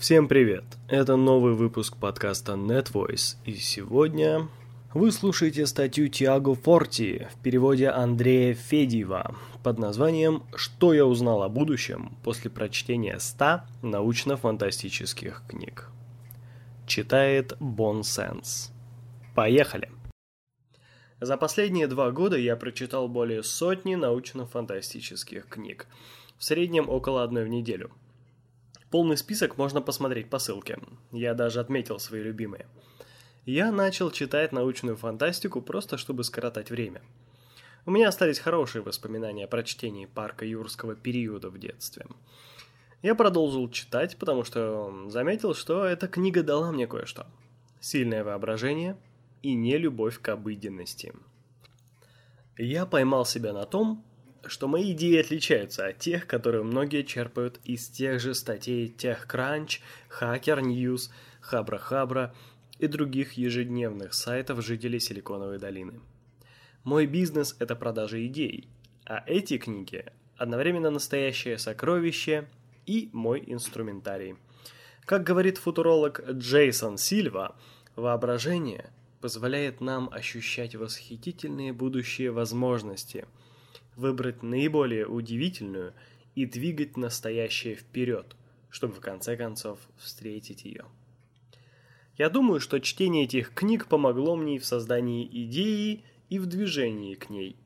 Всем привет! Это новый выпуск подкаста NetVoice, и сегодня вы слушаете статью Тиаго Форти в переводе Андрея Федиева под названием «Что я узнал о будущем после прочтения 100 научно-фантастических книг». Читает Бон Сенс. Поехали! За последние два года я прочитал более сотни научно-фантастических книг, в среднем около одной в неделю – Полный список можно посмотреть по ссылке. Я даже отметил свои любимые. Я начал читать научную фантастику просто чтобы скоротать время. У меня остались хорошие воспоминания о прочтении парка юрского периода в детстве. Я продолжил читать, потому что заметил, что эта книга дала мне кое-что. Сильное воображение и не любовь к обыденности. Я поймал себя на том, что мои идеи отличаются от тех, которые многие черпают из тех же статей TechCrunch, Hacker News, Хабра Хабра и других ежедневных сайтов жителей Силиконовой долины. Мой бизнес – это продажа идей, а эти книги – одновременно настоящее сокровище и мой инструментарий. Как говорит футуролог Джейсон Сильва, воображение позволяет нам ощущать восхитительные будущие возможности – выбрать наиболее удивительную и двигать настоящее вперед, чтобы в конце концов встретить ее. Я думаю, что чтение этих книг помогло мне и в создании идеи, и в движении к ней.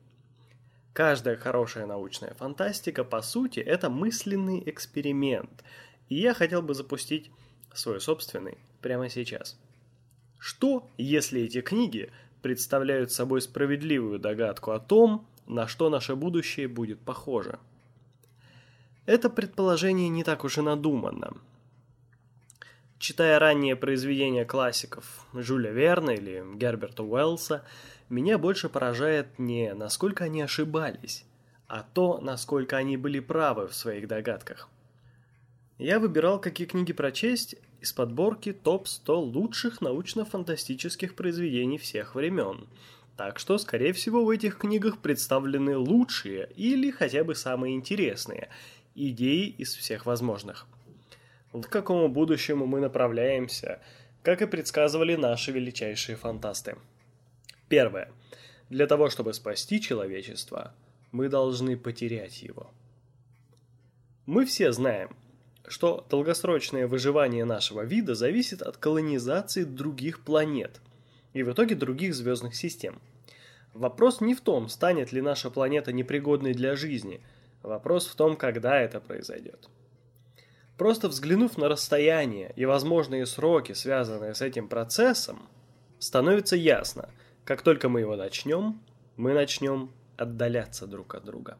Каждая хорошая научная фантастика, по сути, это мысленный эксперимент, и я хотел бы запустить свой собственный прямо сейчас. Что, если эти книги представляют собой справедливую догадку о том, на что наше будущее будет похоже. Это предположение не так уж и надуманно. Читая ранние произведения классиков Жюля Верна или Герберта Уэллса, меня больше поражает не насколько они ошибались, а то, насколько они были правы в своих догадках. Я выбирал, какие книги прочесть из подборки топ-100 лучших научно-фантастических произведений всех времен – так что, скорее всего, в этих книгах представлены лучшие или хотя бы самые интересные идеи из всех возможных. Вот к какому будущему мы направляемся, как и предсказывали наши величайшие фантасты. Первое. Для того, чтобы спасти человечество, мы должны потерять его. Мы все знаем, что долгосрочное выживание нашего вида зависит от колонизации других планет – и в итоге других звездных систем. Вопрос не в том, станет ли наша планета непригодной для жизни, вопрос в том, когда это произойдет. Просто взглянув на расстояние и возможные сроки, связанные с этим процессом, становится ясно, как только мы его начнем, мы начнем отдаляться друг от друга.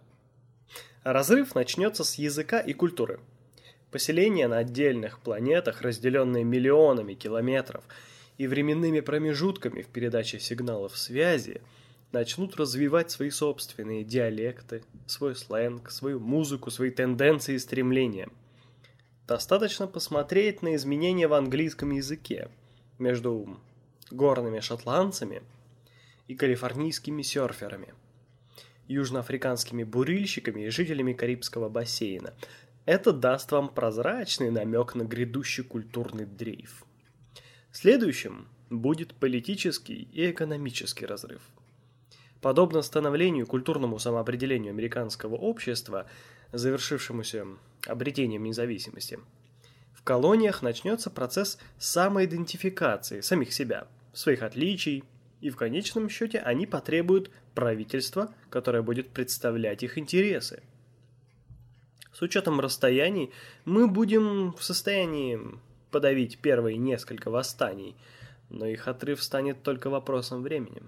разрыв начнется с языка и культуры. Поселения на отдельных планетах, разделенные миллионами километров – и временными промежутками в передаче сигналов связи начнут развивать свои собственные диалекты, свой сленг, свою музыку, свои тенденции и стремления. Достаточно посмотреть на изменения в английском языке между горными шотландцами и калифорнийскими серферами, южноафриканскими бурильщиками и жителями Карибского бассейна. Это даст вам прозрачный намек на грядущий культурный дрейф. Следующим будет политический и экономический разрыв. Подобно становлению культурному самоопределению американского общества, завершившемуся обретением независимости, в колониях начнется процесс самоидентификации самих себя, своих отличий, и в конечном счете они потребуют правительства, которое будет представлять их интересы. С учетом расстояний мы будем в состоянии подавить первые несколько восстаний, но их отрыв станет только вопросом времени.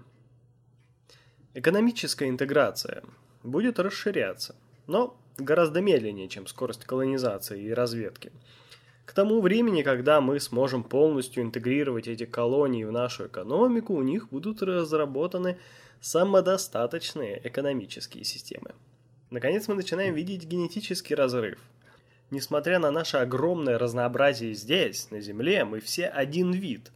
Экономическая интеграция будет расширяться, но гораздо медленнее, чем скорость колонизации и разведки. К тому времени, когда мы сможем полностью интегрировать эти колонии в нашу экономику, у них будут разработаны самодостаточные экономические системы. Наконец мы начинаем видеть генетический разрыв – Несмотря на наше огромное разнообразие здесь, на Земле, мы все один вид.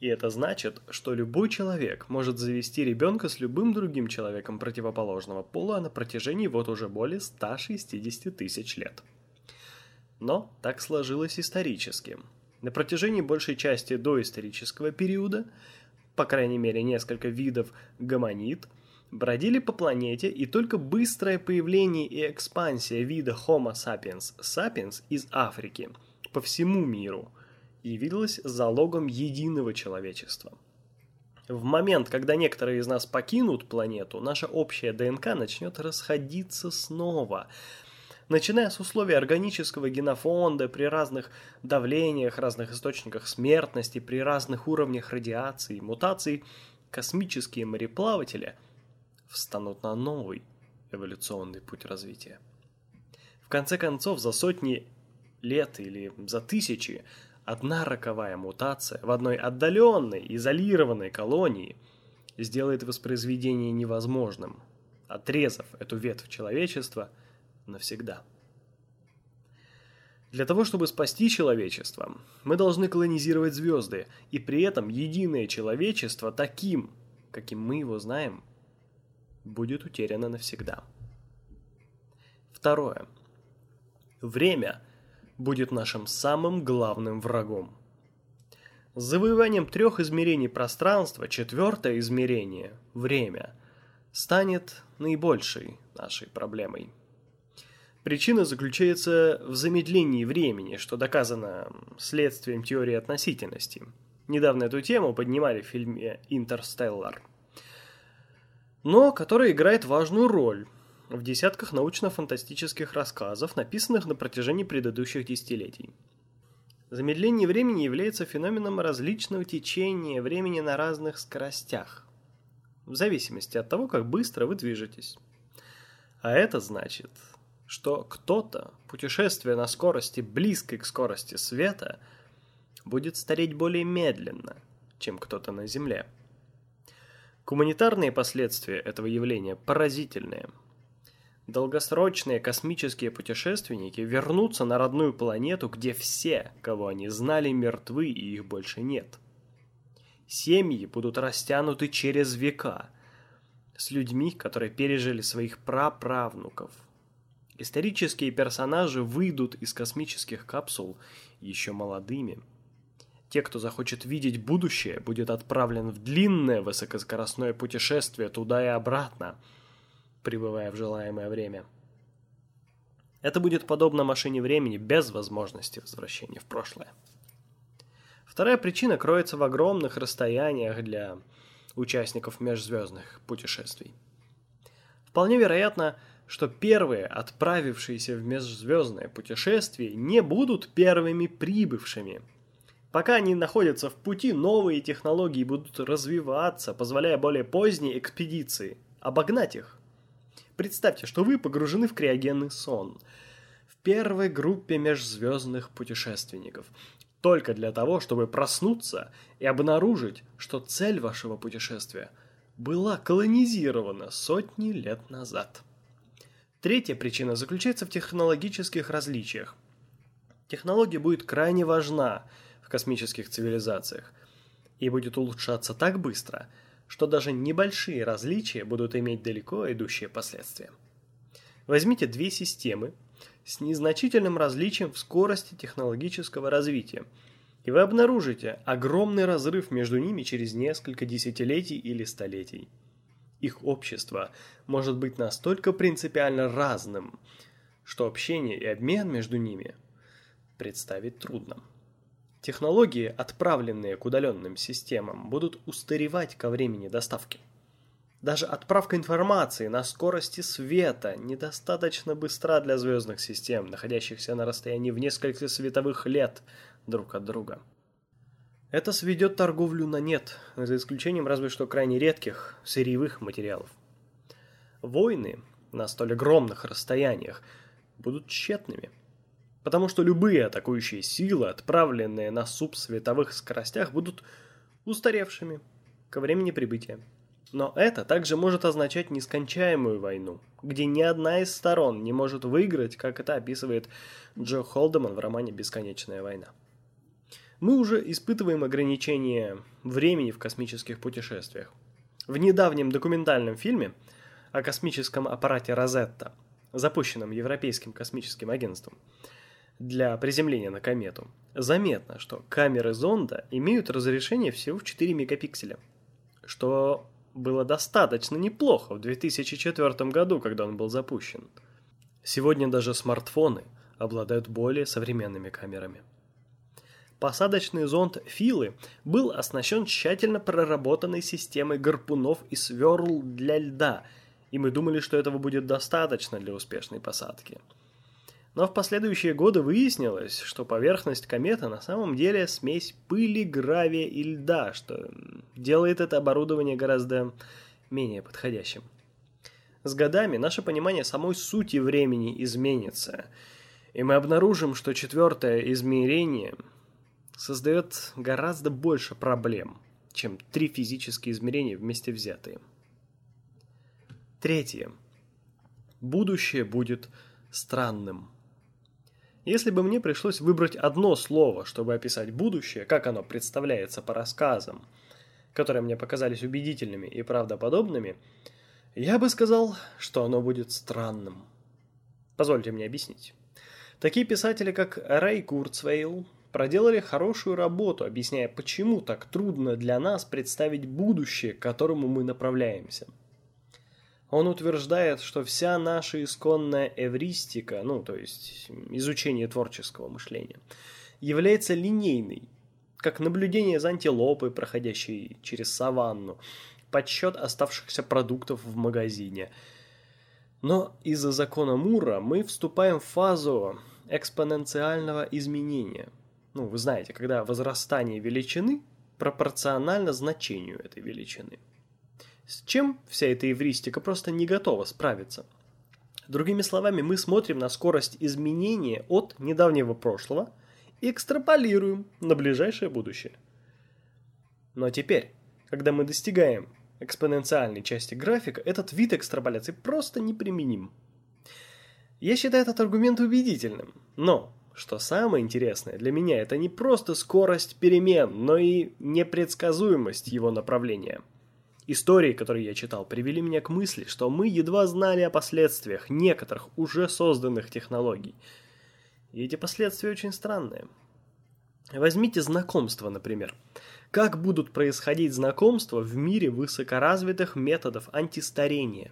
И это значит, что любой человек может завести ребенка с любым другим человеком противоположного пола на протяжении вот уже более 160 тысяч лет. Но так сложилось исторически. На протяжении большей части доисторического периода, по крайней мере несколько видов гомонид, бродили по планете, и только быстрое появление и экспансия вида Homo sapiens sapiens из Африки по всему миру явилась залогом единого человечества. В момент, когда некоторые из нас покинут планету, наша общая ДНК начнет расходиться снова – начиная с условий органического генофонда при разных давлениях, разных источниках смертности, при разных уровнях радиации, мутаций, космические мореплаватели встанут на новый эволюционный путь развития. В конце концов, за сотни лет или за тысячи одна роковая мутация в одной отдаленной, изолированной колонии сделает воспроизведение невозможным, отрезав эту ветвь человечества – навсегда. Для того, чтобы спасти человечество, мы должны колонизировать звезды, и при этом единое человечество таким, каким мы его знаем, будет утеряно навсегда. Второе. Время будет нашим самым главным врагом. С завоеванием трех измерений пространства четвертое измерение, время, станет наибольшей нашей проблемой – Причина заключается в замедлении времени, что доказано следствием теории относительности. Недавно эту тему поднимали в фильме «Интерстеллар», но которая играет важную роль в десятках научно-фантастических рассказов, написанных на протяжении предыдущих десятилетий. Замедление времени является феноменом различного течения времени на разных скоростях, в зависимости от того, как быстро вы движетесь. А это значит, что кто-то, путешествуя на скорости близкой к скорости света, будет стареть более медленно, чем кто-то на Земле. Гуманитарные последствия этого явления поразительные. Долгосрочные космические путешественники вернутся на родную планету, где все, кого они знали, мертвы и их больше нет. Семьи будут растянуты через века с людьми, которые пережили своих праправнуков – Исторические персонажи выйдут из космических капсул еще молодыми. Те, кто захочет видеть будущее, будет отправлен в длинное высокоскоростное путешествие туда и обратно, пребывая в желаемое время. Это будет подобно машине времени без возможности возвращения в прошлое. Вторая причина кроется в огромных расстояниях для участников межзвездных путешествий. Вполне вероятно, что первые, отправившиеся в межзвездное путешествие, не будут первыми прибывшими. Пока они находятся в пути, новые технологии будут развиваться, позволяя более поздней экспедиции обогнать их. Представьте, что вы погружены в криогенный сон в первой группе межзвездных путешественников, только для того, чтобы проснуться и обнаружить, что цель вашего путешествия была колонизирована сотни лет назад. Третья причина заключается в технологических различиях. Технология будет крайне важна космических цивилизациях и будет улучшаться так быстро, что даже небольшие различия будут иметь далеко идущие последствия. Возьмите две системы с незначительным различием в скорости технологического развития, и вы обнаружите огромный разрыв между ними через несколько десятилетий или столетий их общество может быть настолько принципиально разным, что общение и обмен между ними представить трудно. Технологии, отправленные к удаленным системам, будут устаревать ко времени доставки. Даже отправка информации на скорости света недостаточно быстра для звездных систем, находящихся на расстоянии в несколько световых лет друг от друга. Это сведет торговлю на нет, за исключением разве что крайне редких сырьевых материалов. Войны на столь огромных расстояниях будут тщетными, потому что любые атакующие силы, отправленные на субсветовых скоростях, будут устаревшими ко времени прибытия. Но это также может означать нескончаемую войну, где ни одна из сторон не может выиграть, как это описывает Джо Холдеман в романе «Бесконечная война». Мы уже испытываем ограничения времени в космических путешествиях. В недавнем документальном фильме о космическом аппарате Розетта, запущенном Европейским космическим агентством, для приземления на комету, заметно, что камеры зонда имеют разрешение всего в 4 мегапикселя, что было достаточно неплохо в 2004 году, когда он был запущен. Сегодня даже смартфоны обладают более современными камерами. Посадочный зонд Филы был оснащен тщательно проработанной системой гарпунов и сверл для льда, и мы думали, что этого будет достаточно для успешной посадки. Но в последующие годы выяснилось, что поверхность кометы на самом деле смесь пыли, гравия и льда, что делает это оборудование гораздо менее подходящим. С годами наше понимание самой сути времени изменится, и мы обнаружим, что четвертое измерение создает гораздо больше проблем, чем три физические измерения вместе взятые. Третье. Будущее будет странным. Если бы мне пришлось выбрать одно слово, чтобы описать будущее, как оно представляется по рассказам, которые мне показались убедительными и правдоподобными, я бы сказал, что оно будет странным. Позвольте мне объяснить. Такие писатели, как Рэй Курцвейл, проделали хорошую работу, объясняя, почему так трудно для нас представить будущее, к которому мы направляемся. Он утверждает, что вся наша исконная эвристика, ну, то есть изучение творческого мышления, является линейной, как наблюдение за антилопой, проходящей через саванну, подсчет оставшихся продуктов в магазине. Но из-за закона Мура мы вступаем в фазу экспоненциального изменения – ну, вы знаете, когда возрастание величины пропорционально значению этой величины. С чем вся эта эвристика просто не готова справиться. Другими словами, мы смотрим на скорость изменения от недавнего прошлого и экстраполируем на ближайшее будущее. Но теперь, когда мы достигаем экспоненциальной части графика, этот вид экстраполяции просто неприменим. Я считаю этот аргумент убедительным, но что самое интересное для меня это не просто скорость перемен, но и непредсказуемость его направления. Истории, которые я читал, привели меня к мысли, что мы едва знали о последствиях некоторых уже созданных технологий. И эти последствия очень странные. Возьмите знакомство, например. Как будут происходить знакомства в мире высокоразвитых методов антистарения?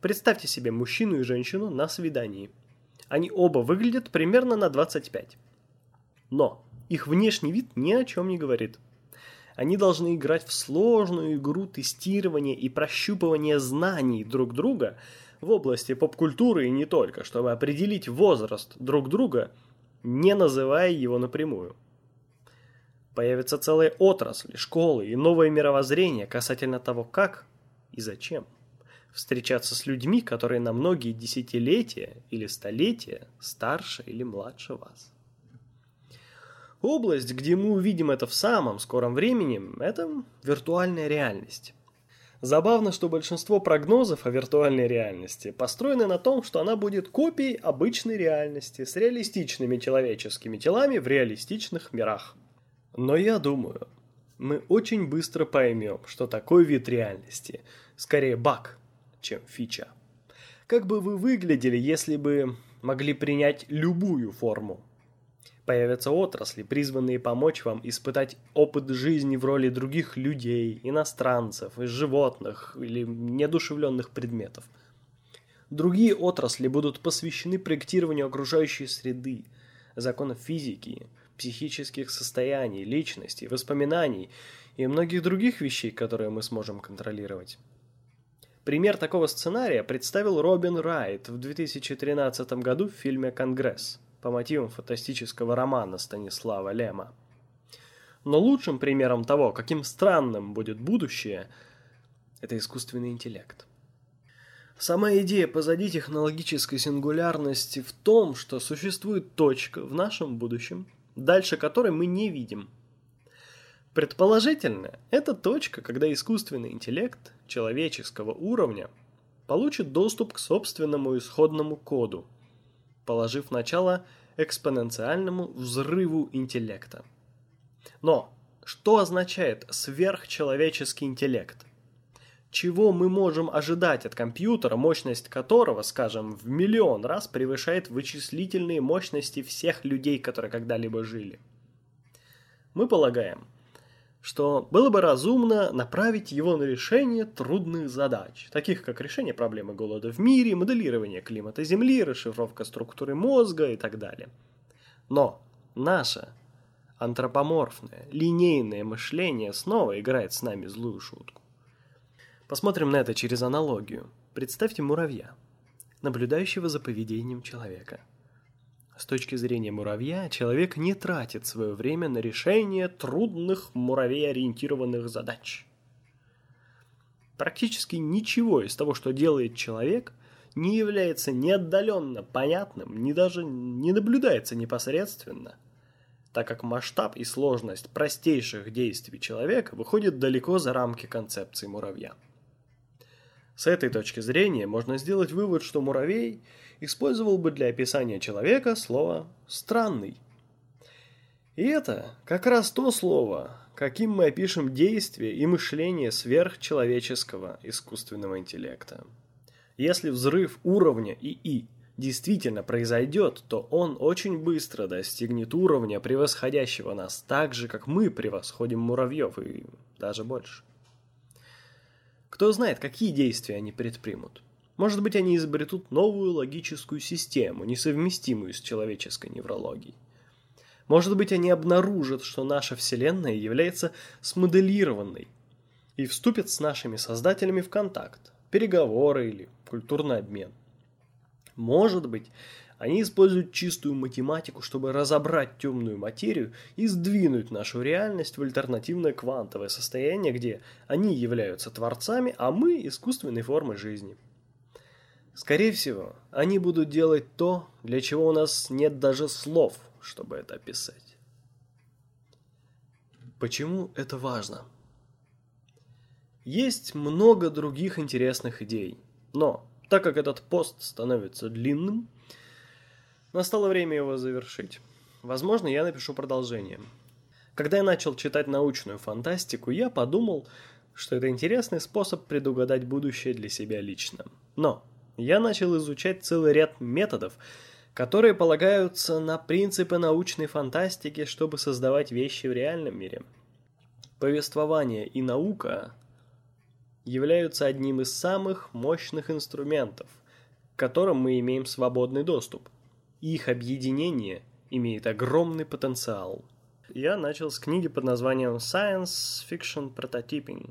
Представьте себе мужчину и женщину на свидании – они оба выглядят примерно на 25. Но их внешний вид ни о чем не говорит. Они должны играть в сложную игру тестирования и прощупывания знаний друг друга в области поп-культуры и не только, чтобы определить возраст друг друга, не называя его напрямую. Появятся целые отрасли, школы и новое мировоззрение касательно того, как и зачем встречаться с людьми, которые на многие десятилетия или столетия старше или младше вас. Область, где мы увидим это в самом скором времени, это виртуальная реальность. Забавно, что большинство прогнозов о виртуальной реальности построены на том, что она будет копией обычной реальности с реалистичными человеческими телами в реалистичных мирах. Но я думаю, мы очень быстро поймем, что такой вид реальности скорее баг, чем фича. Как бы вы выглядели, если бы могли принять любую форму? Появятся отрасли, призванные помочь вам испытать опыт жизни в роли других людей, иностранцев, животных или неодушевленных предметов. Другие отрасли будут посвящены проектированию окружающей среды, законов физики, психических состояний, личности, воспоминаний и многих других вещей, которые мы сможем контролировать. Пример такого сценария представил Робин Райт в 2013 году в фильме «Конгресс» по мотивам фантастического романа Станислава Лема. Но лучшим примером того, каким странным будет будущее, это искусственный интеллект. Сама идея позади технологической сингулярности в том, что существует точка в нашем будущем, дальше которой мы не видим – Предположительно, это точка, когда искусственный интеллект человеческого уровня получит доступ к собственному исходному коду, положив начало экспоненциальному взрыву интеллекта. Но что означает сверхчеловеческий интеллект? чего мы можем ожидать от компьютера, мощность которого, скажем, в миллион раз превышает вычислительные мощности всех людей, которые когда-либо жили. Мы полагаем, что было бы разумно направить его на решение трудных задач, таких как решение проблемы голода в мире, моделирование климата Земли, расшифровка структуры мозга и так далее. Но наше антропоморфное, линейное мышление снова играет с нами злую шутку. Посмотрим на это через аналогию. Представьте муравья, наблюдающего за поведением человека. С точки зрения муравья, человек не тратит свое время на решение трудных муравей-ориентированных задач. Практически ничего из того, что делает человек, не является ни отдаленно понятным, ни даже не наблюдается непосредственно, так как масштаб и сложность простейших действий человека выходит далеко за рамки концепции муравья. С этой точки зрения можно сделать вывод, что муравей использовал бы для описания человека слово «странный». И это как раз то слово, каким мы опишем действие и мышление сверхчеловеческого искусственного интеллекта. Если взрыв уровня ИИ действительно произойдет, то он очень быстро достигнет уровня, превосходящего нас так же, как мы превосходим муравьев и даже больше. Кто знает, какие действия они предпримут. Может быть, они изобретут новую логическую систему, несовместимую с человеческой неврологией. Может быть, они обнаружат, что наша Вселенная является смоделированной и вступят с нашими создателями в контакт, переговоры или культурный обмен. Может быть, они используют чистую математику, чтобы разобрать темную материю и сдвинуть нашу реальность в альтернативное квантовое состояние, где они являются творцами, а мы – искусственной формой жизни. Скорее всего, они будут делать то, для чего у нас нет даже слов, чтобы это описать. Почему это важно? Есть много других интересных идей, но так как этот пост становится длинным, Настало время его завершить. Возможно, я напишу продолжение. Когда я начал читать научную фантастику, я подумал, что это интересный способ предугадать будущее для себя лично. Но я начал изучать целый ряд методов, которые полагаются на принципы научной фантастики, чтобы создавать вещи в реальном мире. Повествование и наука являются одним из самых мощных инструментов, к которым мы имеем свободный доступ – их объединение имеет огромный потенциал. Я начал с книги под названием Science Fiction Prototyping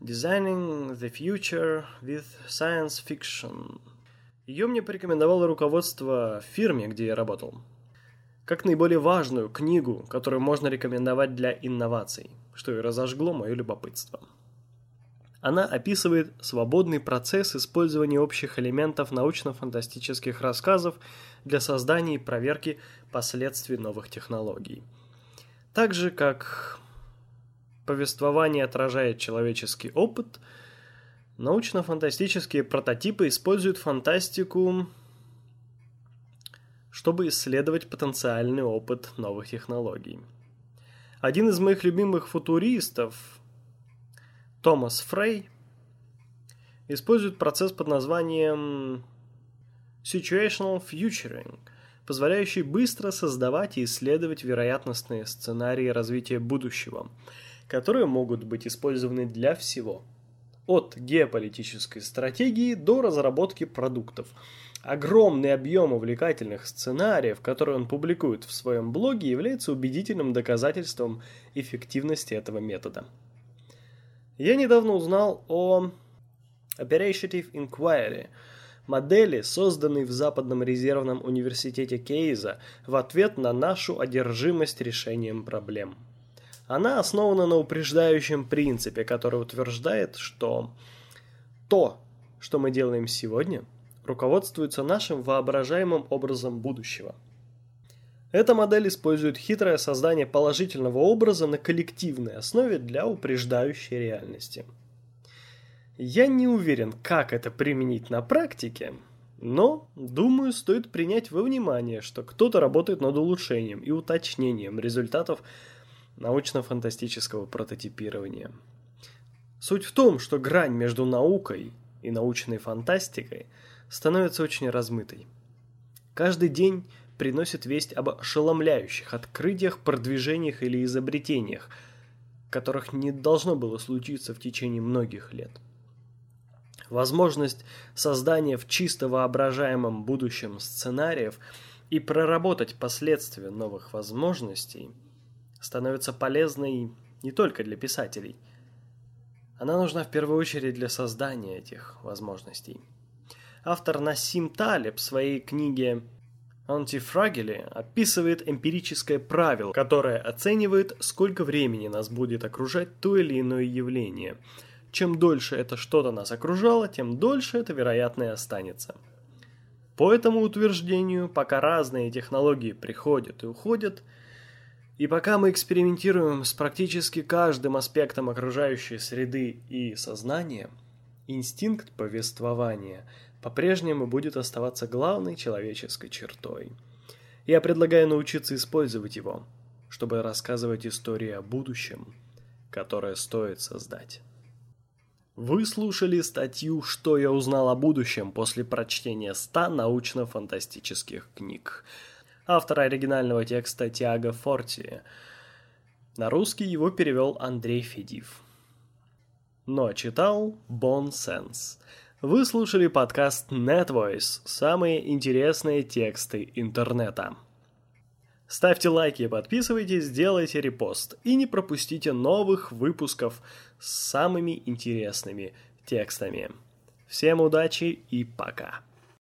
Designing the Future with Science Fiction. Ее мне порекомендовало руководство фирме, где я работал. Как наиболее важную книгу, которую можно рекомендовать для инноваций, что и разожгло мое любопытство. Она описывает свободный процесс использования общих элементов научно-фантастических рассказов для создания и проверки последствий новых технологий. Так же, как повествование отражает человеческий опыт, научно-фантастические прототипы используют фантастику, чтобы исследовать потенциальный опыт новых технологий. Один из моих любимых футуристов, Томас Фрей, использует процесс под названием Situational Futuring, позволяющий быстро создавать и исследовать вероятностные сценарии развития будущего, которые могут быть использованы для всего. От геополитической стратегии до разработки продуктов. Огромный объем увлекательных сценариев, которые он публикует в своем блоге, является убедительным доказательством эффективности этого метода. Я недавно узнал о Operative Inquiry – модели, созданной в Западном резервном университете Кейза в ответ на нашу одержимость решением проблем. Она основана на упреждающем принципе, который утверждает, что то, что мы делаем сегодня, руководствуется нашим воображаемым образом будущего. Эта модель использует хитрое создание положительного образа на коллективной основе для упреждающей реальности – я не уверен, как это применить на практике, но, думаю, стоит принять во внимание, что кто-то работает над улучшением и уточнением результатов научно-фантастического прототипирования. Суть в том, что грань между наукой и научной фантастикой становится очень размытой. Каждый день приносит весть об ошеломляющих открытиях, продвижениях или изобретениях, которых не должно было случиться в течение многих лет. Возможность создания в чисто воображаемом будущем сценариев и проработать последствия новых возможностей становится полезной не только для писателей. Она нужна в первую очередь для создания этих возможностей. Автор Насим Талеб в своей книге Антифрагили описывает эмпирическое правило, которое оценивает, сколько времени нас будет окружать то или иное явление. Чем дольше это что-то нас окружало, тем дольше это, вероятно, и останется. По этому утверждению, пока разные технологии приходят и уходят, и пока мы экспериментируем с практически каждым аспектом окружающей среды и сознания, инстинкт повествования – по-прежнему будет оставаться главной человеческой чертой. Я предлагаю научиться использовать его, чтобы рассказывать истории о будущем, которое стоит создать. Вы слушали статью «Что я узнал о будущем» после прочтения 100 научно-фантастических книг. Автор оригинального текста Тиаго Форти. На русский его перевел Андрей Федив. Но читал Бон Сенс. Вы слушали подкаст NetVoice «Самые интересные тексты интернета». Ставьте лайки подписывайтесь, делайте репост и не пропустите новых выпусков с самыми интересными текстами. Всем удачи и пока!